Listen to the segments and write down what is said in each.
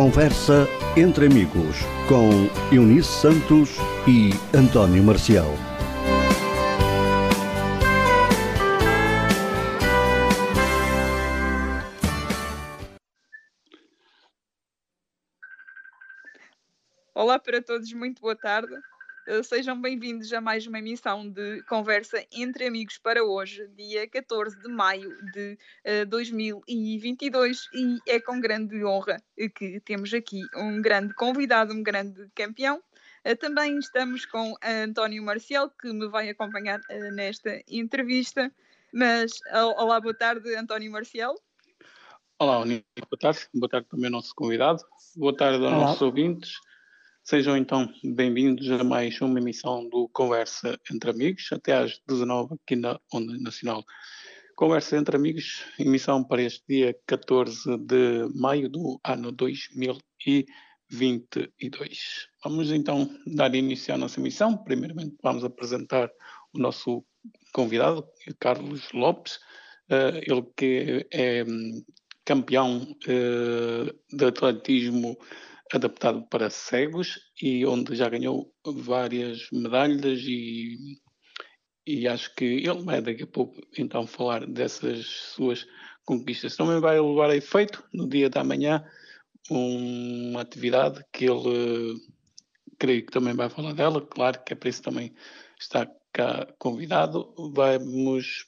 Conversa entre amigos com Eunice Santos e António Marcial. Olá para todos, muito boa tarde. Eh, sejam bem-vindos a mais uma emissão de conversa entre amigos para hoje, dia 14 de maio de uh, 2022, e é com grande honra que temos aqui um grande convidado, um grande campeão. Uh, também estamos com António Marcial, que me vai acompanhar uh, nesta entrevista. Mas, olá, boa tarde, António Marcial. Olá, Unico, boa tarde. Boa tarde também ao nosso convidado. Boa tarde aos nossos ouvintes. Sejam então bem-vindos a mais uma emissão do Conversa entre Amigos, até às 19 aqui na Onda Nacional. Conversa entre Amigos, emissão para este dia 14 de maio do ano 2022. Vamos então dar início à nossa emissão. Primeiramente vamos apresentar o nosso convidado, Carlos Lopes, uh, ele que é um, campeão uh, de atletismo adaptado para cegos e onde já ganhou várias medalhas e, e acho que ele vai daqui a pouco então falar dessas suas conquistas. Também vai levar a efeito no dia da manhã uma atividade que ele creio que também vai falar dela, claro que é para isso também está cá convidado. Vamos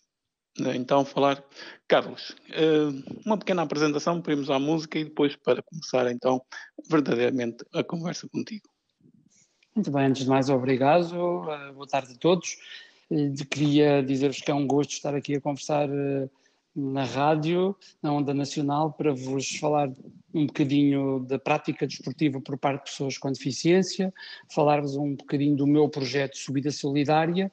então falar. Carlos, eh, uma pequena apresentação, primos à música e depois para começar então verdadeiramente a conversa contigo. Muito bem, antes de mais, obrigado. Eh, boa tarde a todos. Eh, queria dizer-vos que é um gosto estar aqui a conversar na rádio, na Onda Nacional, para vos falar um bocadinho da prática desportiva por parte de pessoas com deficiência, falar-vos um bocadinho do meu projeto Subida Solidária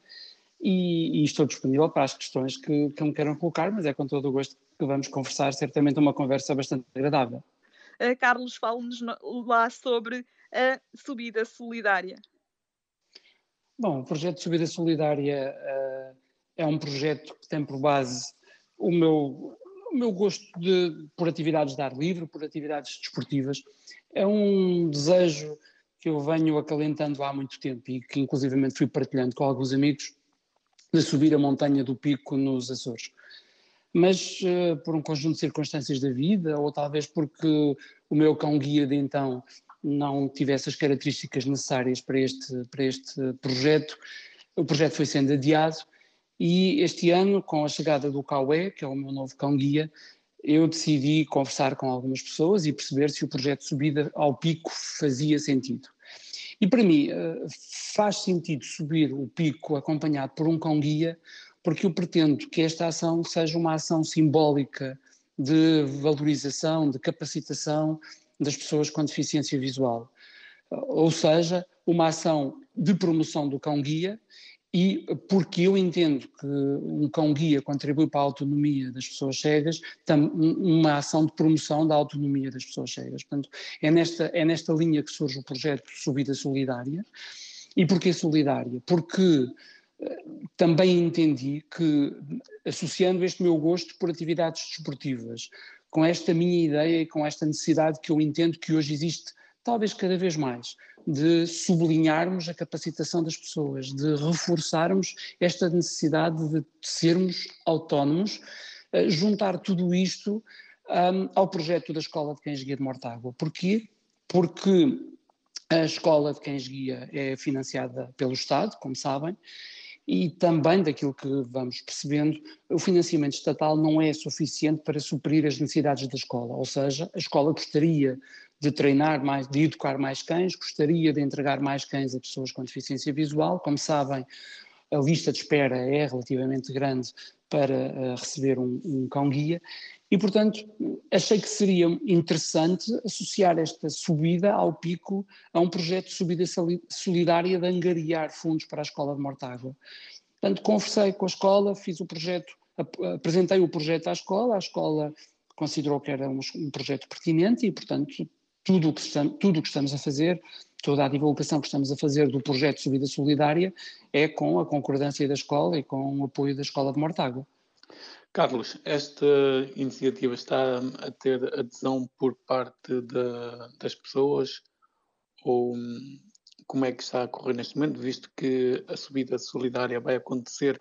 e, e, estou disponível para as questões que, que me queiram colocar, mas é com todo o gosto que vamos conversar, certamente uma conversa bastante agradável. Uh, Carlos, fale-nos lá sobre a subida solidária. Bom, o projeto de subida solidária uh, é um projeto que tem por base o meu, o meu gosto de, por atividades de ar livre, por atividades desportivas. É um desejo que eu venho acalentando há muito tempo e que inclusivamente fui partilhando com alguns amigos de subir a montanha do Pico nos Açores. Mas uh, por um conjunto de circunstâncias da vida, ou talvez porque o meu cão-guia de então não tivesse as características necessárias para este, para este projeto, o projeto foi sendo adiado e este ano, com a chegada do Cauê, que é o meu novo cão-guia, eu decidi conversar com algumas pessoas e perceber se o projeto subida ao pico fazia sentido. E para mim eh, faz sentido subir o pico acompanhado por um cão-guia, porque eu pretendo que esta ação seja uma ação simbólica de valorização, de capacitação das pessoas com deficiência visual. Ou seja, uma ação de promoção do cão-guia e porque eu entendo que um cão-guia contribui para a autonomia das pessoas cegas, uma ação de promoção da autonomia das pessoas cegas. Portanto, é nesta, é nesta linha que surge o projeto Subida Solidária. E porquê solidária? Porque eh, também entendi que, associando este meu gosto por atividades desportivas, com esta minha ideia e com esta necessidade que eu entendo que hoje existe, talvez cada vez mais, de sublinharmos a capacitação das pessoas, de reforçarmos esta necessidade de sermos autónomos, uh, juntar tudo isto um, ao projeto da Escola de Cães Guia de Mortágua. Porquê? Porque a Escola de Cães Guia é financiada pelo Estado, como sabem, e também daquilo que vamos percebendo, o financiamento estatal não é suficiente para suprir as necessidades da escola, ou seja, a escola gostaria de treinar mais, de educar mais cães, gostaria de entregar mais cães a pessoas com deficiência visual. Como sabem, a lista de espera é relativamente grande para uh, receber um, um cão-guia e, portanto, achei que seria interessante associar esta subida ao pico a um projeto de subida solidária de angariar fundos para a Escola de Mortágua. Portanto, conversei com a escola, fiz o projeto, apresentei o projeto à escola, a escola considerou que era um projeto pertinente e, portanto, tudo o que estamos, tudo o que estamos a fazer, toda a divulgação que estamos a fazer do projeto Subida Solidária é com a concordância da escola e com o apoio da Escola de Mortágua. Carlos, esta iniciativa está a ter adesão por parte de, das pessoas ou como é que está a correr neste momento, visto que a subida solidária vai acontecer?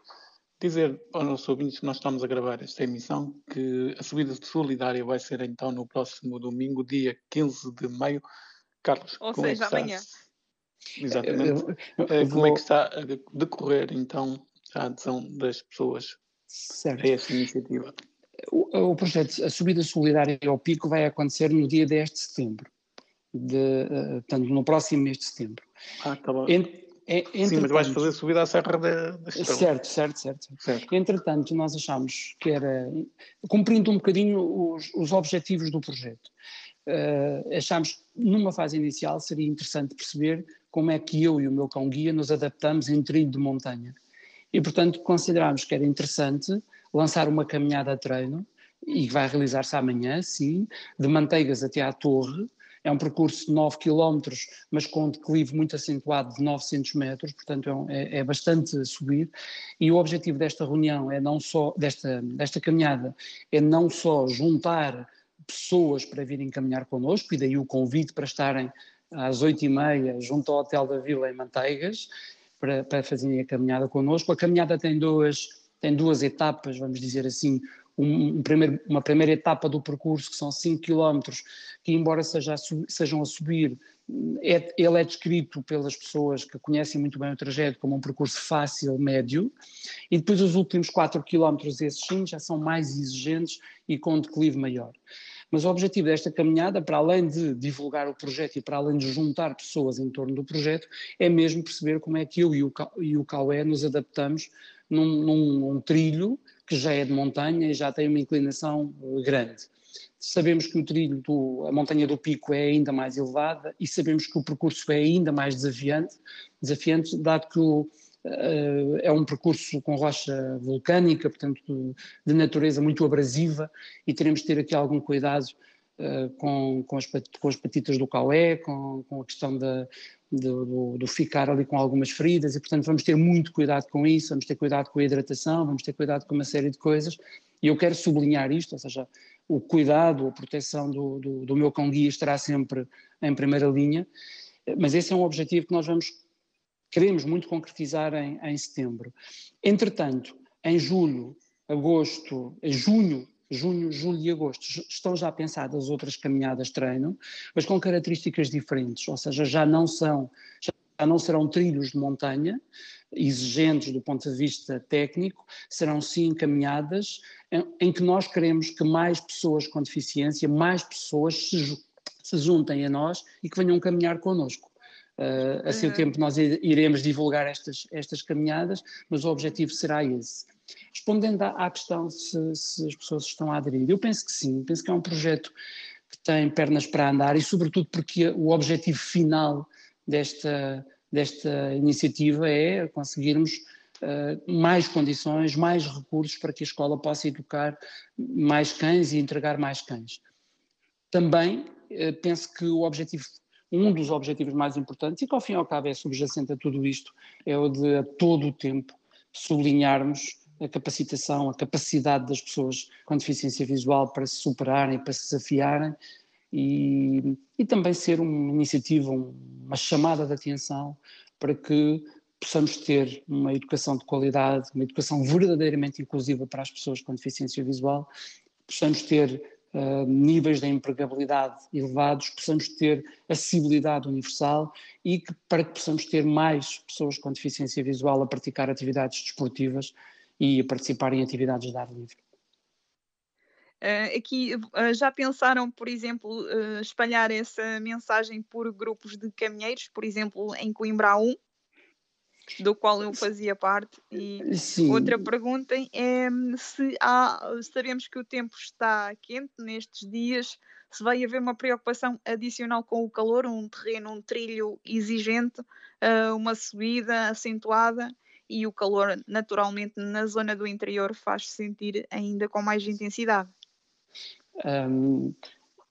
Dizer aos nossos ouvintes que nós estamos a gravar esta emissão que a subida solidária vai ser então no próximo domingo, dia 15 de maio. Carlos, ou como seja, é que está? amanhã. Exatamente. Eu- eu- Eh, eu Como é vou- que está a decorrer então a adesão das pessoas Certo. a esta iniciativa? O, o projeto, a subida solidária ao pico vai acontecer no dia 10 de setembro, de, eh, portanto, no próximo mês de setembro. Ah, tá bom. Ent- é- Sim, mas vais fazer subida à Serra da, da Estrela. Certo, certo, certo. certo. Entretanto, nós achámos que era, cumprindo um bocadinho os, os objetivos do projeto, eh, achámos que numa fase inicial seria interessante perceber como é que eu e o meu cão-guia nos adaptamos em trilho de montanha. E, portanto, considerámos que era interessante lançar uma caminhada a treino, e que vai realizar-se amanhã, sim, de Manteigas até à Torre. É um percurso de 9 km, mas com um declive muito acentuado de 900 metros, portanto é, um- é- é bastante subir. E o objetivo desta reunião é não só, desta, desta caminhada, é não só juntar pessoas para virem caminhar connosco, e daí o convite para estarem às oito e meia junto ao Hotel da Vila em Manteigas, para, para fazerem a caminhada connosco. A caminhada tem duas, tem duas etapas, vamos dizer assim, um, um primeiro, uma primeira etapa do percurso, que são 5 km, que embora seja a sejam a subir, é, ele é descrito pelas pessoas que conhecem muito bem o trajeto como um percurso fácil, médio, e depois os últimos 4 km, esses sim, já são mais exigentes e com um declive maior. Mas o objetivo desta caminhada, para além de divulgar o projeto e para além de juntar pessoas em torno do projeto, é mesmo perceber como é que eu e o, Ca- o Caué nos adaptamos num, num- num trilho que já é de montanha e já tem uma inclinação eh, grande. Sabemos que o trilho, do, a montanha do pico é ainda mais elevada e sabemos que o percurso é ainda mais desafiante, desafiante dado que o, eh, é um percurso com rocha vulcânica, portanto de, natureza muito abrasiva e teremos de ter aqui algum cuidado eh, com, com, as, com as patitas do caué, com, com a questão da, do, do- do ficar ali com algumas feridas e portanto vamos ter muito cuidado com isso, vamos ter cuidado com a hidratação, vamos ter cuidado com uma série de coisas e eu quero sublinhar isto, ou seja, o cuidado, a proteção do, do, do meu cão guia estará sempre em primeira linha, mas esse é um objetivo que nós vamos, queremos muito concretizar em, em setembro. Entretanto, em julho, agosto, junho, junho, julho e agosto, estão já pensadas outras caminhadas de treino, mas com características diferentes, ou seja, já não são, já não serão trilhos de montanha, exigentes do ponto de vista técnico, serão sim caminhadas em, em que nós queremos que mais pessoas com deficiência, mais pessoas se, se juntem a nós e que venham caminhar connosco. Uh, a seu Uhum. tempo nós iremos divulgar estas, estas caminhadas, mas o objetivo será esse. Respondendo à, questão se, se as pessoas estão a aderir, eu penso que sim, penso que é um projeto que tem pernas para andar e sobretudo porque o objetivo final desta, desta iniciativa é conseguirmos uh, mais condições, mais recursos para que a escola possa educar mais cães e entregar mais cães. Também uh, penso que o objetivo, um dos objetivos mais importantes, e que ao fim e ao cabo é subjacente a tudo isto, é o de a todo o tempo sublinharmos a capacitação, a capacidade das pessoas com deficiência visual para se superarem, para se desafiarem e, e também ser uma iniciativa, uma chamada de atenção para que possamos ter uma educação de qualidade, uma educação verdadeiramente inclusiva para as pessoas com deficiência visual, possamos ter uh, níveis de empregabilidade elevados, possamos ter acessibilidade universal e que, para que possamos ter mais pessoas com deficiência visual a praticar atividades desportivas e participar em atividades de ar livre. Uh, aqui uh, já pensaram, por exemplo, uh, espalhar essa mensagem por grupos de caminheiros, por exemplo, em Coimbra 1, do qual eu fazia parte. E Sim. outra pergunta é se há, sabemos que o tempo está quente nestes dias, se vai haver uma preocupação adicional com o calor, um terreno, um trilho exigente, uma subida acentuada e o calor naturalmente na zona do interior faz-se sentir ainda com mais intensidade. Um,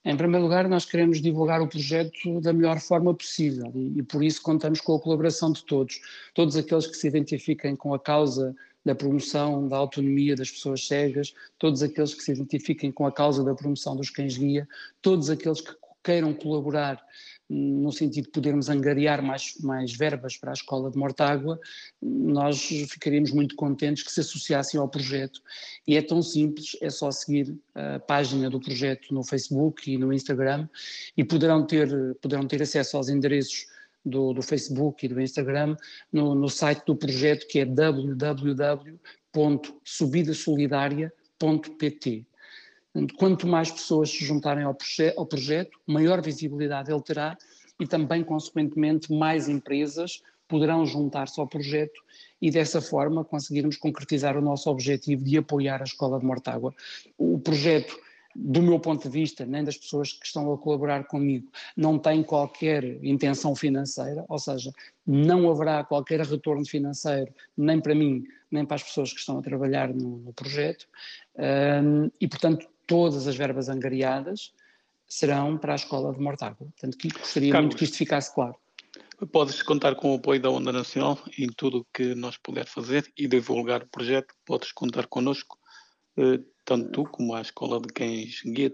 em primeiro lugar, nós queremos divulgar o projeto da melhor forma possível e, e, por isso contamos com a colaboração de todos. Todos aqueles que se identifiquem com a causa da promoção da autonomia das pessoas cegas, todos aqueles que se identifiquem com a causa da promoção dos cães-guia, todos aqueles que queiram colaborar no sentido de podermos angariar mais, mais verbas para a Escola de Mortágua, nós ficaríamos muito contentes que se associassem ao projeto. E é tão simples, é só seguir a página do projeto no Facebook e no Instagram e poderão ter, poderão ter acesso aos endereços do, do Facebook e do Instagram no, no site do projeto que é www.subidasolidaria.pt. Quanto mais pessoas se juntarem ao, proje ao projeto, maior visibilidade ele terá e também, consequentemente, mais empresas poderão juntar-se ao projeto e dessa forma conseguirmos concretizar o nosso objetivo de apoiar a Escola de Mortágua. O projeto, do meu ponto de vista, nem das pessoas que estão a colaborar comigo, não tem qualquer intenção financeira, ou seja, não haverá qualquer retorno financeiro, nem para mim, nem para as pessoas que estão a trabalhar no, no projeto, um, e portanto todas as verbas angariadas serão para a escola de Mortágua. Portanto, que gostaria Carlos, muito que isto ficasse claro. Podes contar com o apoio da Onda Nacional em tudo o que nós puder fazer e divulgar o projeto. Podes contar connosco, tanto tu como a Escola de Cães Guia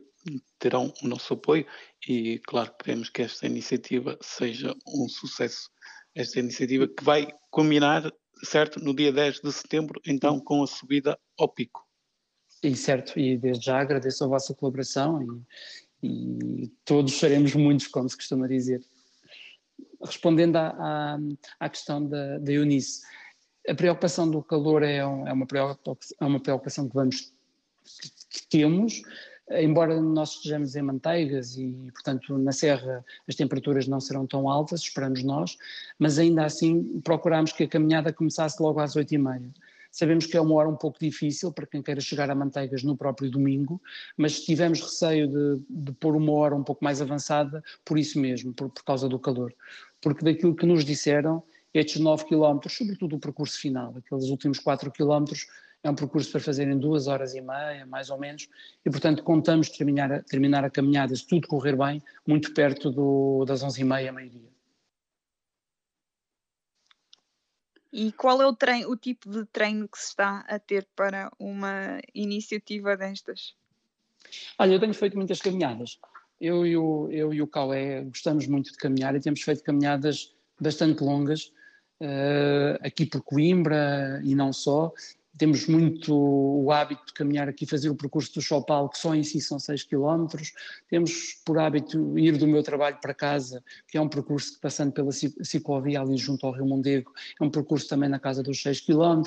terão o nosso apoio e, claro, queremos que esta iniciativa seja um sucesso. Esta iniciativa que vai culminar, certo, no dia 10 de setembro, então, com a subida ao pico. E certo, e desde já agradeço a vossa colaboração e, e todos seremos muitos, como se costuma dizer. Respondendo à, à, à questão da, da Eunice, a preocupação do calor é, um, é, uma, preocupação, é uma preocupação que vamos que temos, embora nós estejamos em manteigas e, portanto, na serra as temperaturas não serão tão altas, esperamos nós, mas ainda assim procuramos que a caminhada começasse logo às oito e meia. Sabemos que é uma hora um pouco difícil para quem queira chegar a Manteigas no próprio domingo, mas tivemos receio de, de pôr uma hora um pouco mais avançada por isso mesmo, por, por causa do calor. Porque daquilo que nos disseram, estes 9 km, sobretudo o percurso final, aqueles últimos 4 km, é um percurso para fazer em duas horas e meia, mais ou menos, e portanto contamos terminar, terminar a caminhada, se tudo correr bem, muito perto do, das 11 e meia, meio-dia. E qual é o, treino, o tipo de treino que se está a ter para uma iniciativa destas? Olha, eu tenho feito muitas caminhadas. Eu e o, eu e o Caué gostamos muito de caminhar e temos feito caminhadas bastante longas, uh, aqui por Coimbra e não só, temos muito o hábito de caminhar aqui, fazer o percurso do Chopal, que só em si são 6 km. Temos por hábito ir do meu trabalho para casa, que é um percurso que, passando pela ciclovia ali junto ao Rio Mondego, é um percurso também na casa dos 6 km.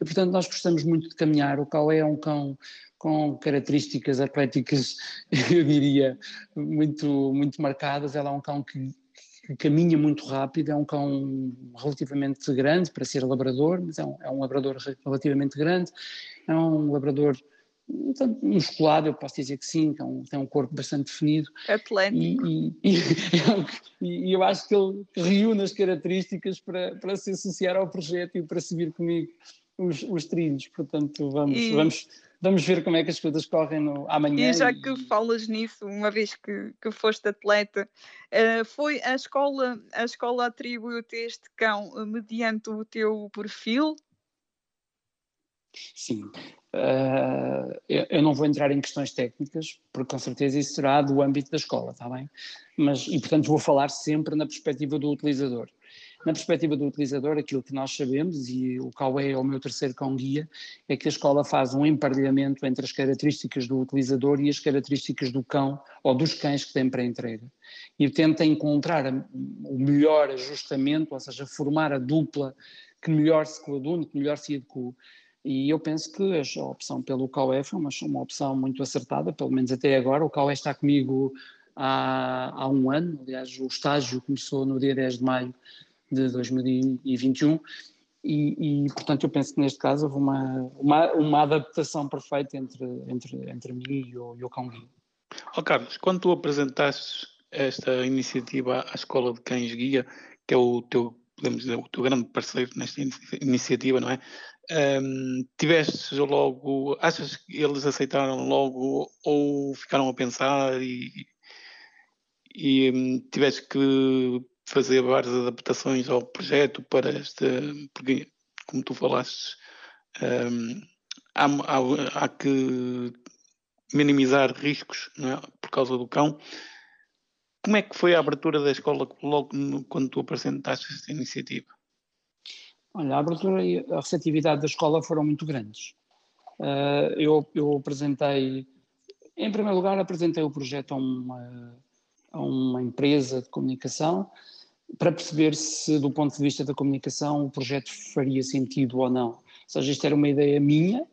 E, portanto, nós gostamos muito de caminhar. O Cauê é um cão com características atléticas, eu diria, muito, muito marcadas. Ela é um cão que que caminha muito rápido, é um cão relativamente grande para ser labrador, mas é um, é um labrador relativamente grande, é um labrador musculado, eu posso dizer que sim, tem um, tem um corpo bastante definido. Atlético. E, e, e, e, eu acho que ele reúne as características para, para se associar ao projeto e para seguir comigo os, os trilhos, portanto vamos, vamos vamos ver como é que as coisas correm no, amanhã. E já e... que falas nisso, uma vez que, que foste atleta, uh, foi a escola, a escola atribuiu-te este cão uh, mediante o teu perfil? Sim. Uh, eu, eu, não vou entrar em questões técnicas, porque com certeza isso será do âmbito da escola, está bem? Mas, e portanto vou falar sempre na perspectiva do utilizador. Na perspectiva do utilizador, aquilo que nós sabemos, e o Cauê é o meu terceiro cão-guia, é que a escola faz um emparelhamento entre as características do utilizador e as características do cão ou dos cães que tem para entrega. E tenta encontrar o melhor ajustamento, ou seja, formar a dupla que melhor se coadune, que melhor se adequa. E eu penso que a opção pelo Cauê foi uma, uma opção muito acertada, pelo menos até agora. O Cauê está comigo há, há um ano, aliás, o estágio começou no dia 10 de maio de 2021 e, e, portanto eu penso que neste caso houve uma, uma, uma adaptação perfeita entre, entre, entre mim e o, e o Cão Guia. Oh, Carlos, quando tu apresentaste esta iniciativa à Escola de Cães Guia, que é o teu, podemos dizer, o teu grande parceiro nesta iniciativa, não é? Um, tiveste logo, achas que eles aceitaram logo ou ficaram a pensar e, e um, tiveste que fazer várias adaptações ao projeto para esta, porque como tu falaste, um, há, há, há, que minimizar riscos é? por causa do cão. Como é que foi a abertura da escola logo no, quando tu apresentaste esta iniciativa? Olha, a abertura e a receptividade da escola foram muito grandes. Uh, eu, eu, apresentei, em primeiro lugar, apresentei o projeto a uma, a uma empresa de comunicação para perceber se, do ponto de vista da comunicação, o projeto faria sentido ou não. Ou seja, isto era uma ideia minha,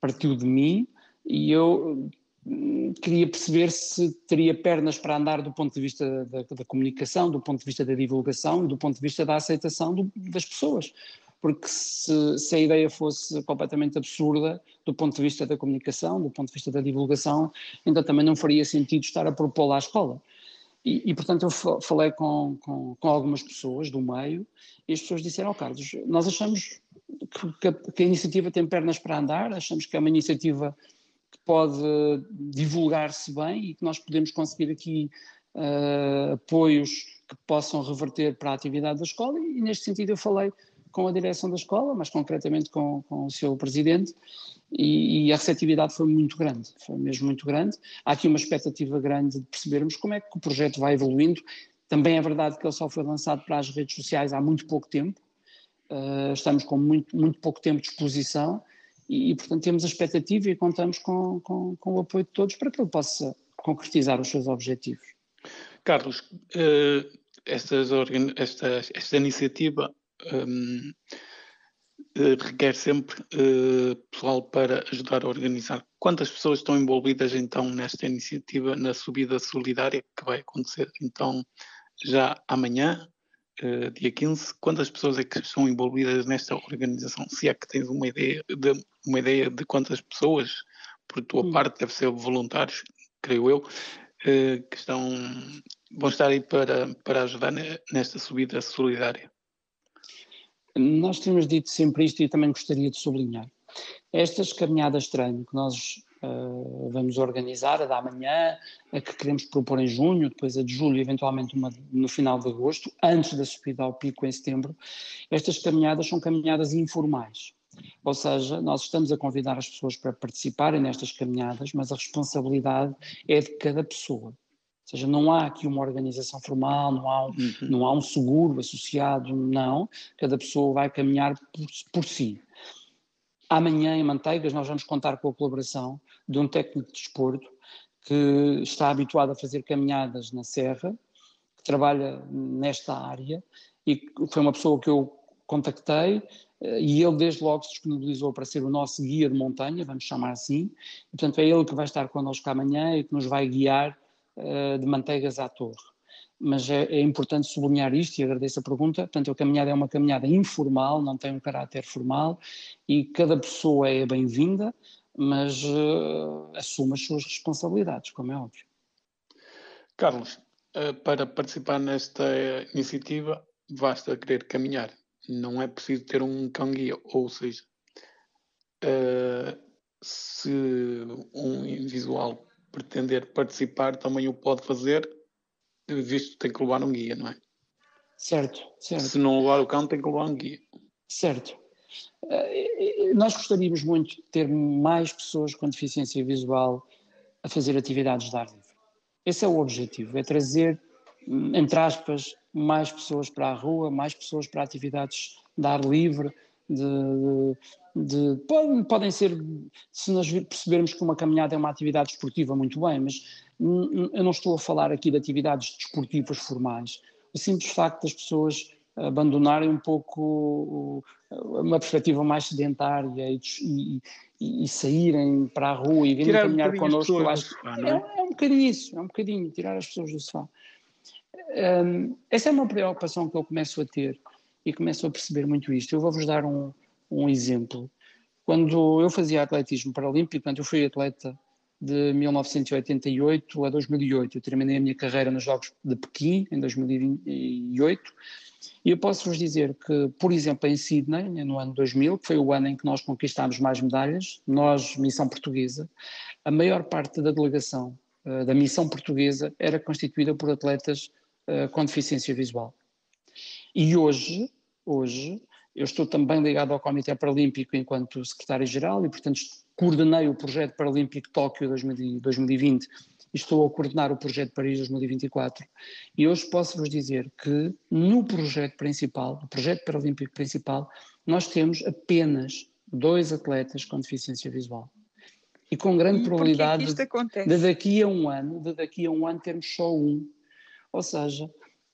partiu de mim, e eu hum, queria perceber se teria pernas para andar do ponto de vista da, da comunicação, do ponto de vista da divulgação, do ponto de vista da aceitação do, das pessoas. Porque se, se, a ideia fosse completamente absurda do ponto de vista da comunicação, do ponto de vista da divulgação, então também não faria sentido estar a propô-la à escola. E, e, portanto, eu falei com, com, com, algumas pessoas do meio e as pessoas disseram: oh, Carlos, nós achamos que a, que a, iniciativa tem pernas para andar, achamos que é uma iniciativa que pode divulgar-se bem e que nós podemos conseguir aqui uh, apoios que possam reverter para a atividade da escola. E, neste sentido, eu falei com a direção da escola, mas concretamente com, com o seu presidente, e, e, a receptividade foi muito grande, foi mesmo muito grande. Há aqui uma expectativa grande de percebermos como é que o projeto vai evoluindo. Também é verdade que ele só foi lançado para as redes sociais há muito pouco tempo, uh, estamos com muito, muito pouco tempo de exposição e, e, portanto, temos a expectativa e contamos com, com, com, o apoio de todos para que ele possa concretizar os seus objetivos. Carlos, uh, esta, esta iniciativa um, eh, requer sempre uh, pessoal para ajudar a organizar. Quantas pessoas estão envolvidas então nesta iniciativa, na subida solidária que vai acontecer então já amanhã, uh, dia 15? Quantas pessoas é que estão envolvidas nesta organização? Se é que tens uma ideia de, uma ideia de quantas pessoas, por tua hum. parte, deve ser voluntários, creio eu, que estão, vão estar aí para, para ajudar nesta subida solidária. Nós temos dito sempre isto e também gostaria de sublinhar. Estas caminhadas treino que nós uh, vamos organizar, a da manhã, a que queremos propor em junho, depois a de julho, eventualmente uma no final de agosto, antes da subida ao pico em setembro, estas caminhadas são caminhadas informais. Ou seja, nós estamos a convidar as pessoas para participarem nestas caminhadas, mas a responsabilidade é de cada pessoa seja, não há aqui uma organização formal, não há um, uhum. não há um seguro associado, não. Cada pessoa vai caminhar por, por si. Amanhã, em Manteigas, nós vamos contar com a colaboração de um técnico de desporto que está habituado a fazer caminhadas na Serra, que trabalha nesta área e foi uma pessoa que eu contactei eh, e ele desde logo se disponibilizou para ser o nosso guia de montanha, vamos chamar assim, e, portanto é ele que vai estar connosco amanhã e que nos vai guiar uh, de manteigas à torre. Mas é, é, importante sublinhar isto e agradeço a pergunta. Portanto, a caminhada é uma caminhada informal, não tem um caráter formal e cada pessoa é bem-vinda, mas uh, assume as suas responsabilidades, como é óbvio. Carlos, uh, para participar nesta iniciativa, basta querer caminhar. Não é preciso ter um cão-guia, ou seja, se um visual pretender participar também o pode fazer, visto que tem que levar um guia, não é? Certo, certo. Se não levar o cão, tem que levar um guia. Certo. Uh, nós gostaríamos muito de ter mais pessoas com deficiência visual a fazer atividades de ar livre. Esse é o objetivo, é trazer, entre aspas, mais pessoas para a rua, mais pessoas para atividades de ar livre, de, de, podem, podem ser, se nós percebermos que uma caminhada é uma atividade desportiva, muito bem, mas eu não estou a falar aqui de atividades desportivas formais. O simples facto das pessoas abandonarem um pouco uma perspectiva mais sedentária e, e, e saírem para a rua e virem caminhar um connosco, eu acho que é? é, é, um bocadinho isso, é um bocadinho, tirar as pessoas do sofá. Um, essa é uma preocupação que eu começo a ter e começo a perceber muito isto. Eu vou-vos dar um, um exemplo. Quando eu fazia atletismo paralímpico, portanto, eu fui atleta de 1988 a 2008. Eu terminei a minha carreira nos Jogos de Pequim, em 2008, e eu posso vos dizer que, por exemplo, em Sydney, no ano 2000, que foi o ano em que nós conquistámos mais medalhas, nós, missão portuguesa, a maior parte da delegação uh, da missão portuguesa era constituída por atletas uh, com deficiência visual. E hoje, hoje, eu estou também ligado ao Comitê Paralímpico enquanto secretário-geral e, portanto, coordenei o projeto Paralímpico Tóquio 2020 e estou a coordenar o projeto Paris 2024. E hoje posso-vos dizer que no projeto principal, o projeto paralímpico principal, nós temos apenas dois atletas com deficiência visual. E com grande e probabilidade de, de daqui a um ano, de daqui a um ano termos só um. Ou seja,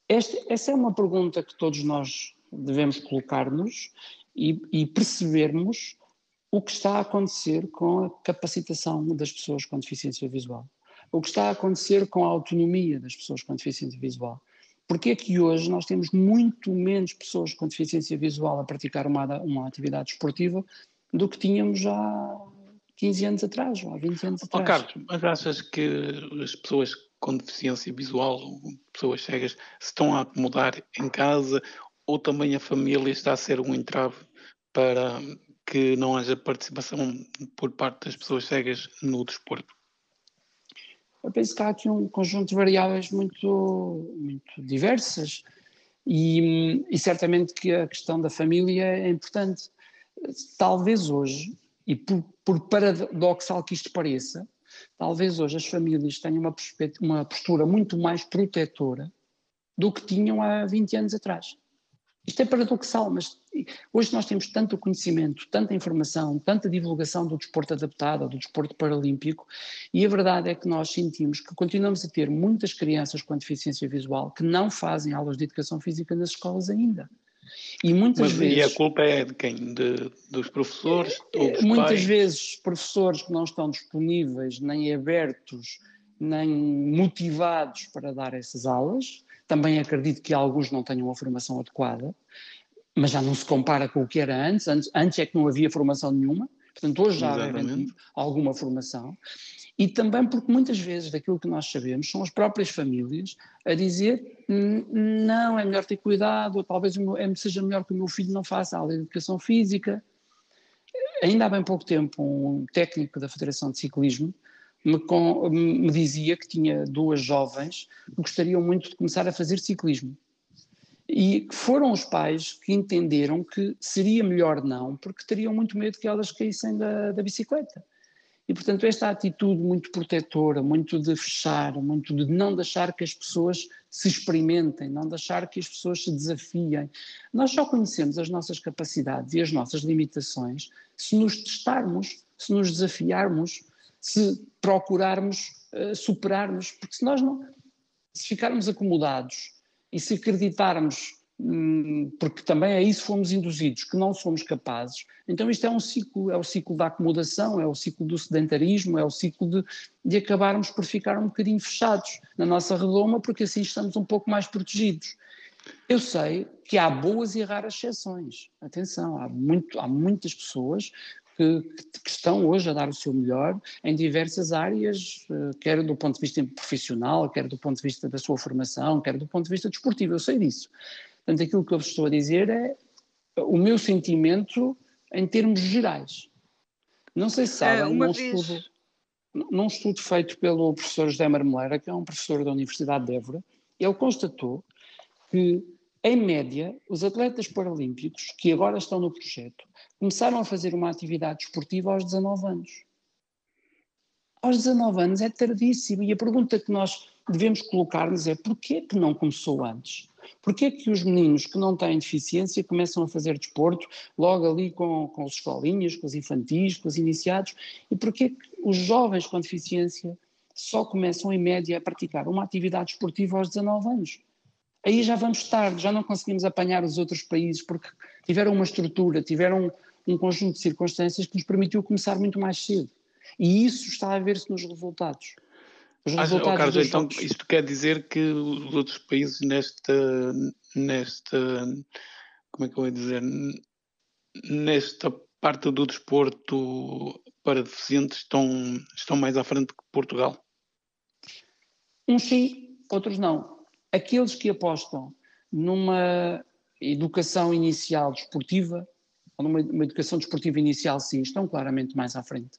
este, essa é uma pergunta que todos nós devemos colocar-nos e, e percebermos o que está a acontecer com a capacitação das pessoas com deficiência visual o que está a acontecer com a autonomia das pessoas com deficiência visual. Porque é que hoje nós temos muito menos pessoas com deficiência visual a praticar uma, uma atividade esportiva do que tínhamos há 15 anos atrás, ou há 20 anos atrás. Oh, Carlos, mas achas que as pessoas com deficiência visual, pessoas cegas, se estão a acomodar em casa ou também a família está a ser um entrave para que não haja participação por parte das pessoas cegas no desporto? eu penso que há aqui um conjunto de variáveis muito, muito diversas e, e certamente que a questão da família é importante. Talvez hoje, e por, por paradoxal que isto pareça, talvez hoje as famílias tenham uma, uma postura muito mais protetora do que tinham há 20 anos atrás. Isto é paradoxal, mas hoje nós temos tanto conhecimento, tanta informação, tanta divulgação do desporto adaptado, do desporto paralímpico, e a verdade é que nós sentimos que continuamos a ter muitas crianças com deficiência visual que não fazem aulas de educação física nas escolas ainda. E muitas Mas, vezes. E a culpa é de quem? De, dos professores? ou dos muitas pais? vezes professores que não estão disponíveis, nem abertos, nem motivados para dar essas aulas também acredito que alguns não tenham a formação adequada, mas já não se compara com o que era antes. Antes, antes é que não havia formação nenhuma, portanto, hoje já há alguma formação. E também porque muitas vezes daquilo que nós sabemos são as próprias famílias a dizer não, é melhor ter cuidado, ou talvez é, seja melhor que o meu filho não faça aula de educação física. Ainda há bem pouco tempo, um técnico da Federação de Ciclismo me, com, me dizia que tinha duas jovens que gostariam muito de começar a fazer ciclismo. E foram os pais que entenderam que seria melhor não, porque teriam muito medo que elas caíssem da, da bicicleta. E, portanto, esta atitude muito protetora, muito de fechar, muito de não deixar que as pessoas se experimentem, não deixar que as pessoas se desafiem. Nós só conhecemos as nossas capacidades e as nossas limitações se nos testarmos, se nos desafiarmos, se procurarmos uh, superarmos, porque se nós não, se ficarmos acomodados e se acreditarmos, porque também a isso fomos induzidos, que não somos capazes, então isto é um ciclo, é o ciclo da acomodação, é o ciclo do sedentarismo, é o ciclo de, de acabarmos por ficar um bocadinho fechados na nossa redoma, porque assim estamos um pouco mais protegidos. Eu sei que há boas e raras exceções. Atenção, há, muito, há muitas pessoas que, que, estão hoje a dar o seu melhor em diversas áreas, eh, quer do ponto de vista profissional, quer do ponto de vista da sua formação, quer do ponto de vista desportivo, eu sei disso. Portanto, aquilo que eu vos estou a dizer é o meu sentimento em termos gerais. Não sei se sabem, é, num, vez... estudo, num estudo feito pelo professor José Marmeleira, que é um professor da Universidade de Évora, ele constatou que em média, os atletas paralímpicos que agora estão no projeto começaram a fazer uma atividade esportiva aos 19 anos. Aos 19 anos é tardíssimo e a pergunta que nós devemos colocar-nos é porquê que não começou antes? Porquê que os meninos que não têm deficiência começam a fazer desporto logo ali com, com as escolinhas, com os infantis, com os iniciados? E porquê que os jovens com deficiência só começam em média a praticar uma atividade esportiva aos 19 anos? aí já vamos tarde, já não conseguimos apanhar os outros países porque tiveram uma estrutura, tiveram um conjunto de circunstâncias que nos permitiu começar muito mais cedo. E isso está a ver-se nos resultados. Os resultados ah, Carlos, então jogos. isto quer dizer que os outros países nesta, nesta, como é que eu vou dizer, nesta parte do desporto para deficientes estão, estão mais à frente que Portugal? Uns sim, outros não aqueles que apostam numa educação inicial desportiva, ou numa educação desportiva inicial, sim, estão claramente mais à frente.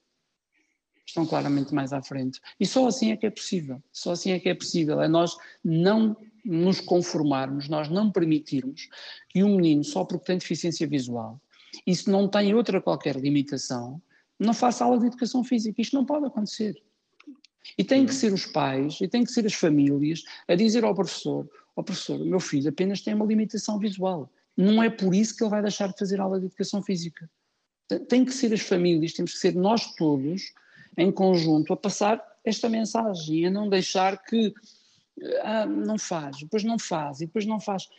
Estão claramente mais à frente. E só assim é que é possível. Só assim é que é possível. É nós não nos conformarmos, nós não permitirmos que um menino, só porque tem deficiência visual, e se não tem outra qualquer limitação, não faça aula de educação física. Isto não pode acontecer. E tem que ser os pais, e tem que ser as famílias, a dizer ao professor: Ó oh, professor, o meu filho apenas tem uma limitação visual. Não é por isso que ele vai deixar de fazer aula de educação física. Tem que ser as famílias, temos que ser nós todos, em conjunto, a passar esta mensagem, a não deixar que ah, não faz, depois não faz, e depois não faz.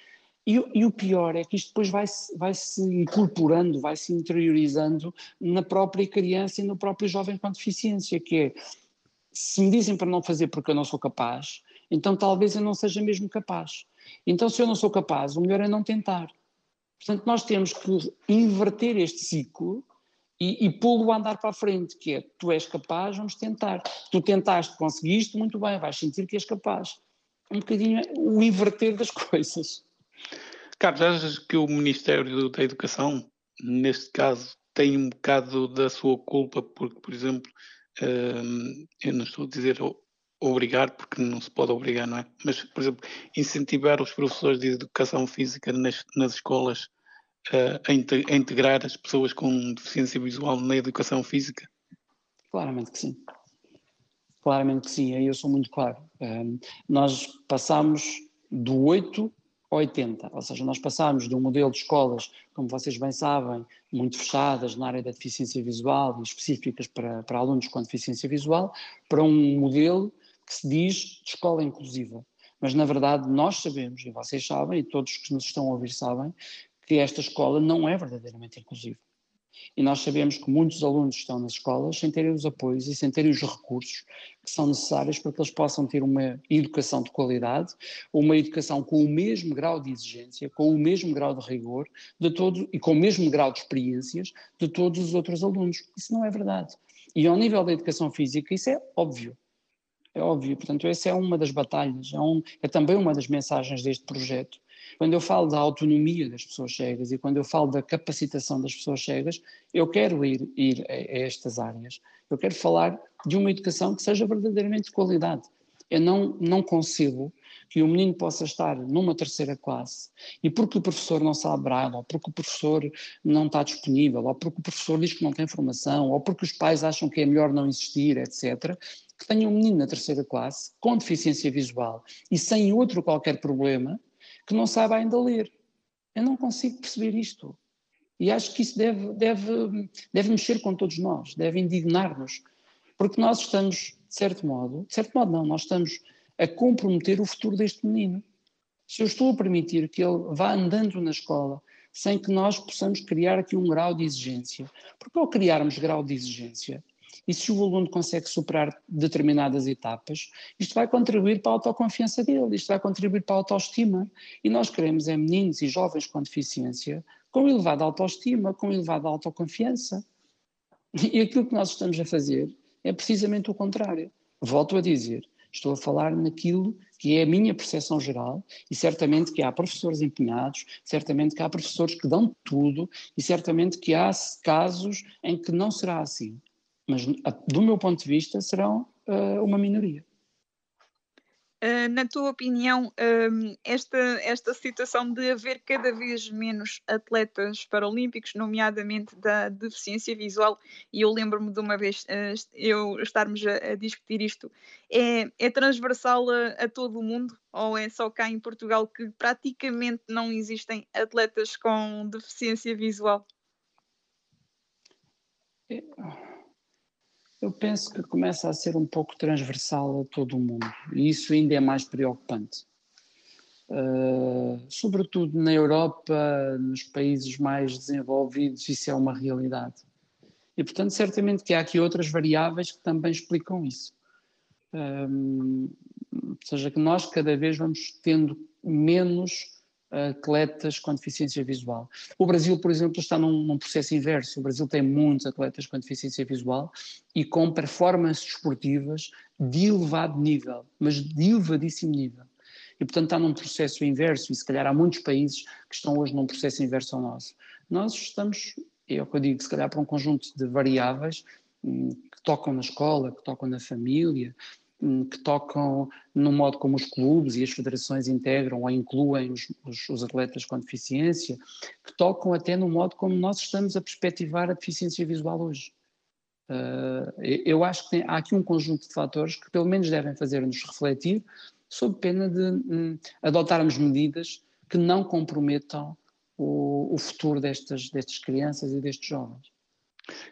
E, e, o pior é que isto depois vai -se, vai se incorporando, vai se interiorizando na própria criança e no próprio jovem com deficiência, que é, se me dizem para não fazer porque eu não sou capaz, então talvez eu não seja mesmo capaz. Então se eu não sou capaz, o melhor é não tentar. Portanto, nós temos que inverter este ciclo e, e pô-lo a andar para a frente, que é, tu és capaz, vamos tentar. Tu tentaste, conseguiste, muito bem, vais sentir que és capaz. Um bocadinho o inverter das coisas. Carlos, achas que o Ministério da Educação, neste caso, tem um bocado da sua culpa, porque, por exemplo, hum, eu não estou a dizer obrigar, porque não se pode obrigar, não é? Mas, por exemplo, incentivar os professores de educação física nas, nas escolas a, a, integrar as pessoas com deficiência visual na educação física? Claramente que sim. Claramente que sim, aí eu sou muito claro. Um, nós passamos do 8 80, ou seja, nós passámos de um modelo de escolas, como vocês bem sabem, muito fechadas na área da deficiência visual e específicas para, para alunos com deficiência visual, para um modelo que se diz de escola inclusiva. Mas, na verdade, nós sabemos, e vocês sabem, e todos que nos estão a ouvir sabem, que esta escola não é verdadeiramente inclusiva. E nós sabemos que muitos alunos estão nas escolas sem terem os apoios e sem terem os recursos que são necessários para que eles possam ter uma educação de qualidade, uma educação com o mesmo grau de exigência, com o mesmo grau de rigor de todo, e com o mesmo grau de experiências de todos os outros alunos. Isso não é verdade. E ao nível da educação física, isso é óbvio. É óbvio. Portanto, essa é uma das batalhas, é, um, é também uma das mensagens deste projeto quando eu falo da autonomia das pessoas cegas e quando eu falo da capacitação das pessoas cegas, eu quero ir, ir a, a estas áreas. Eu quero falar de uma educação que seja verdadeiramente de qualidade. Eu não, não concebo que o menino possa estar numa terceira classe e porque o professor não sabe braille, ou porque o professor não está disponível, ou porque o professor diz que não tem formação, ou porque os pais acham que é melhor não existir, etc., que tenha um menino na terceira classe com deficiência visual e sem outro qualquer problema, que não sabe ainda ler. Eu não consigo perceber isto. E acho que isso deve, deve, deve mexer com todos nós, deve indignar-nos, porque nós estamos, de certo modo, de certo modo não, nós estamos a comprometer o futuro deste menino. Se eu estou a permitir que ele vá andando na escola sem que nós possamos criar aqui um grau de exigência, porque ao criarmos grau de exigência, e se o aluno consegue superar determinadas etapas, isto vai contribuir para a autoconfiança dele, isto vai contribuir para a autoestima. E nós queremos é meninos e jovens com deficiência com elevada autoestima, com elevada autoconfiança. E aquilo que nós estamos a fazer é precisamente o contrário. Volto a dizer, estou a falar naquilo que é a minha percepção geral, e certamente que há professores empenhados, certamente que há professores que dão tudo, e certamente que há casos em que não será assim mas do meu ponto de vista serão uh, uma minoria. Uh, na tua opinião, uh, esta, esta situação de haver cada vez menos atletas paralímpicos, nomeadamente da deficiência visual, e eu lembro-me de uma vez uh, eu estarmos a, a, discutir isto, é, é transversal a, a, todo o mundo ou é só cá em Portugal que praticamente não existem atletas com deficiência visual? É eu penso que começa a ser um pouco transversal a todo o mundo e isso ainda é mais preocupante. Uh, sobretudo na Europa, nos países mais desenvolvidos, isso é uma realidade. E, portanto, certamente que há aqui outras variáveis que também explicam isso. Um, ou seja, que nós cada vez vamos tendo menos atletas com deficiência visual. O Brasil, por exemplo, está num, num, processo inverso. O Brasil tem muitos atletas com deficiência visual e com performances esportivas de elevado nível, mas de elevadíssimo nível. E, portanto, está num processo inverso, e se calhar há muitos países que estão hoje num processo inverso ao nosso. Nós estamos, é o que eu digo, se calhar para um conjunto de variáveis hum, que tocam na escola, que tocam na família, que tocam no modo como os clubes e as federações integram ou incluem os, os, os, atletas com deficiência, que tocam até no modo como nós estamos a perspectivar a deficiência visual hoje. Uh, eu acho que tem, há aqui um conjunto de fatores que pelo menos devem fazer-nos refletir sob pena de um, adotarmos medidas que não comprometam o, o futuro destas, destas crianças e destes jovens.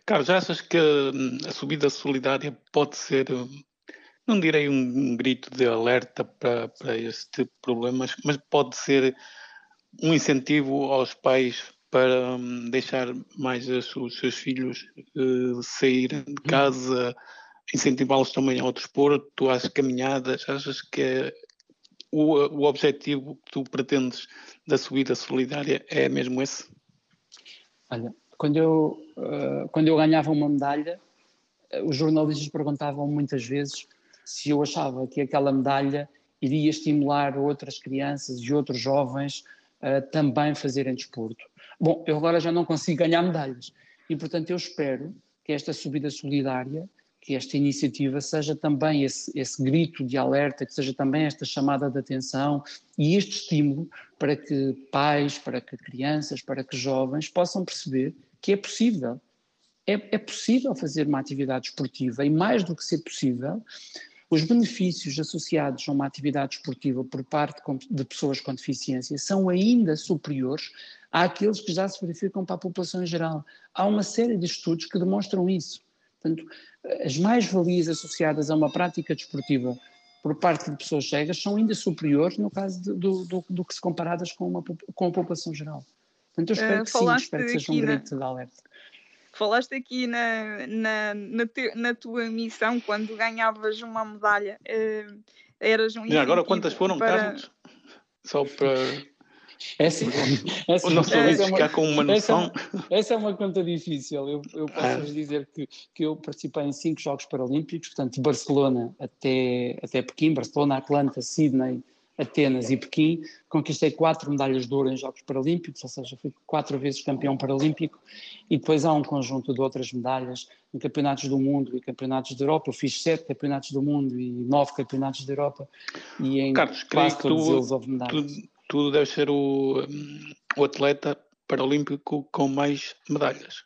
Carlos, achas que hum, a subida solidária pode ser, hum, não direi um, grito de alerta para, para este problema, mas, mas pode ser um incentivo aos pais para um, deixar mais os, os seus filhos uh, saírem de casa, incentivá-los também ao desporto, às caminhadas? Achas que é o, o objetivo que tu pretendes da subida solidária é mesmo esse? Olha, quando eu, uh, quando eu ganhava uma medalha, uh, os jornalistas perguntavam muitas vezes se eu achava que aquela medalha iria estimular outras crianças e outros jovens a uh, também fazerem desporto. Bom, eu agora já não consigo ganhar medalhas e, portanto, eu espero que esta subida solidária, que esta iniciativa seja também esse, esse grito de alerta, que seja também esta chamada de atenção e este estímulo para que pais, para que crianças, para que jovens possam perceber que é possível. É, é possível fazer uma atividade esportiva e, mais do que ser possível, os benefícios associados a uma atividade esportiva por parte de pessoas com deficiência são ainda superiores àqueles que já se verificam para a população em geral. Há uma série de estudos que demonstram isso. Portanto, as mais-valias associadas a uma prática desportiva por parte de pessoas cegas são ainda superiores no caso de, do, do, do, que se comparadas com, uma, com a população geral. Portanto, eu espero uh, que sim, espero que seja um grito na... de alerta. Falaste aqui na, na, na, te, na, tua missão, quando ganhavas uma medalha, uh, eras um. E agora quantas foram, para... Carlos? Só para. Essa, essa, o nosso essa, é uma, com uma noção. Essa, essa, é uma conta difícil. Eu, eu posso ah. dizer que, que eu participei em cinco Jogos Paralímpicos, portanto, de Barcelona até, até Pequim, Barcelona, Atlanta, Sydney, Atenas e Pequim, conquistei quatro medalhas de ouro em Jogos Paralímpicos, ou seja, fui quatro vezes campeão paralímpico, e depois há um conjunto de outras medalhas em campeonatos do mundo e campeonatos da Europa. Eu fiz sete campeonatos do mundo e nove campeonatos da Europa, e em Carlos, quase todos tu, eles houve medalhas. Tu, tu deves ser o, o atleta paralímpico com mais medalhas.